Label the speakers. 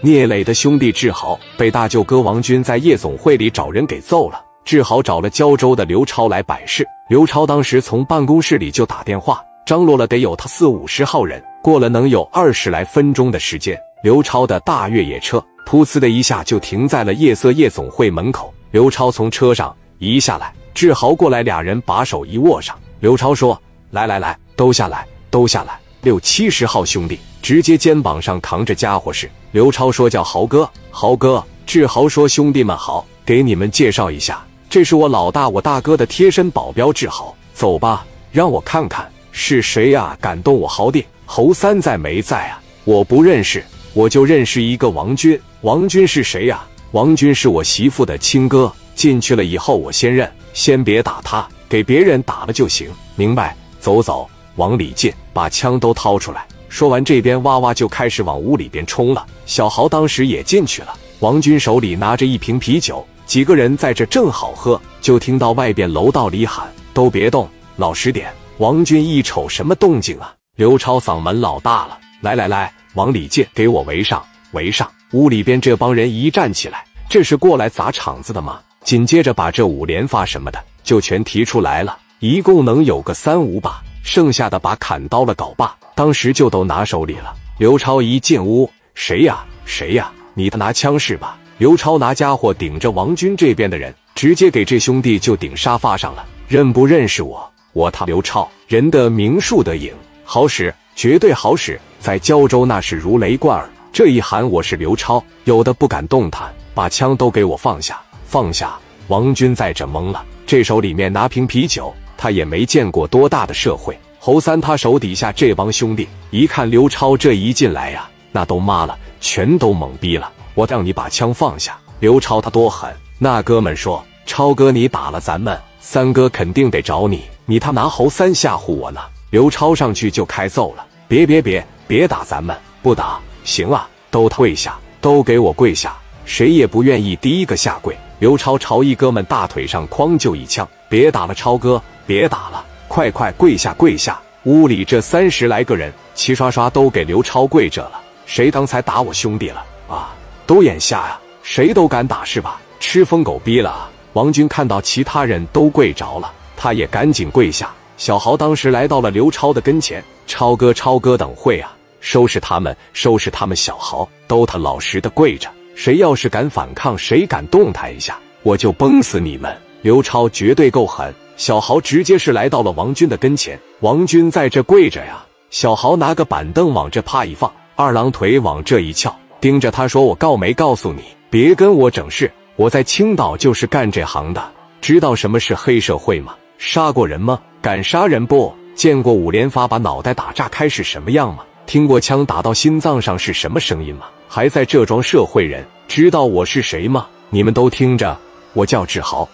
Speaker 1: 聂磊的兄弟志豪被大舅哥王军在夜总会里找人给揍了。志豪找了胶州的刘超来摆事。刘超当时从办公室里就打电话，张罗了得有他四五十号人。过了能有二十来分钟的时间，刘超的大越野车噗呲的一下就停在了夜色夜总会门口。刘超从车上一下来，志豪过来，俩人把手一握上。刘超说：“来来来，都下来，都下来。”六七十号兄弟直接肩膀上扛着家伙事。刘超说：“叫豪哥，豪哥。”志豪说：“兄弟们好，给你们介绍一下。”这是我老大，我大哥的贴身保镖志豪。走吧，让我看看是谁呀？敢动我豪弟？侯三在没在啊？我不认识，我就认识一个王军。王军是谁呀？王军是我媳妇的亲哥。进去了以后，我先认，先别打他，给别人打了就行。明白？走走，往里进，把枪都掏出来。说完，这边哇哇就开始往屋里边冲了。小豪当时也进去了。王军手里拿着一瓶啤酒。几个人在这正好喝，就听到外边楼道里喊：“都别动，老实点。”王军一瞅，什么动静啊？刘超嗓门老大了：“来来来，往里进，给我围上，围上！”屋里边这帮人一站起来，这是过来砸场子的吗？紧接着把这五连发什么的就全提出来了，一共能有个三五把，剩下的把砍刀了搞罢，当时就都拿手里了。刘超一进屋，谁呀？谁呀？你他拿枪是吧？刘超拿家伙顶着王军这边的人，直接给这兄弟就顶沙发上了。认不认识我？我他刘超，人的名树的影，好使，绝对好使，在胶州那是如雷贯耳。这一喊我是刘超，有的不敢动弹，把枪都给我放下，放下。王军在这懵了，这手里面拿瓶啤酒，他也没见过多大的社会。侯三他手底下这帮兄弟一看刘超这一进来呀，那都妈了，全都懵逼了。我让你把枪放下，刘超他多狠。那哥们说：“超哥，你打了咱们三哥，肯定得找你。你他拿侯三吓唬我呢。”刘超上去就开揍了。别别别，别打咱们，不打行啊！都跪下，都给我跪下！谁也不愿意第一个下跪。刘超朝一哥们大腿上哐就一枪。别打了，超哥，别打了，快快跪下跪下！屋里这三十来个人齐刷刷都给刘超跪着了。谁刚才打我兄弟了啊？都眼瞎呀！谁都敢打是吧？吃疯狗逼了！王军看到其他人都跪着了，他也赶紧跪下。小豪当时来到了刘超的跟前：“超哥，超哥，等会啊！收拾他们，收拾他们！小豪都他老实的跪着，谁要是敢反抗，谁敢动弹一下，我就崩死你们！”刘超绝对够狠，小豪直接是来到了王军的跟前。王军在这跪着呀，小豪拿个板凳往这啪一放，二郎腿往这一翘。盯着他说：“我告没告诉你，别跟我整事。我在青岛就是干这行的，知道什么是黑社会吗？杀过人吗？敢杀人不？见过五连发把脑袋打炸开是什么样吗？听过枪打到心脏上是什么声音吗？还在这装社会人？知道我是谁吗？你们都听着，我叫志豪。”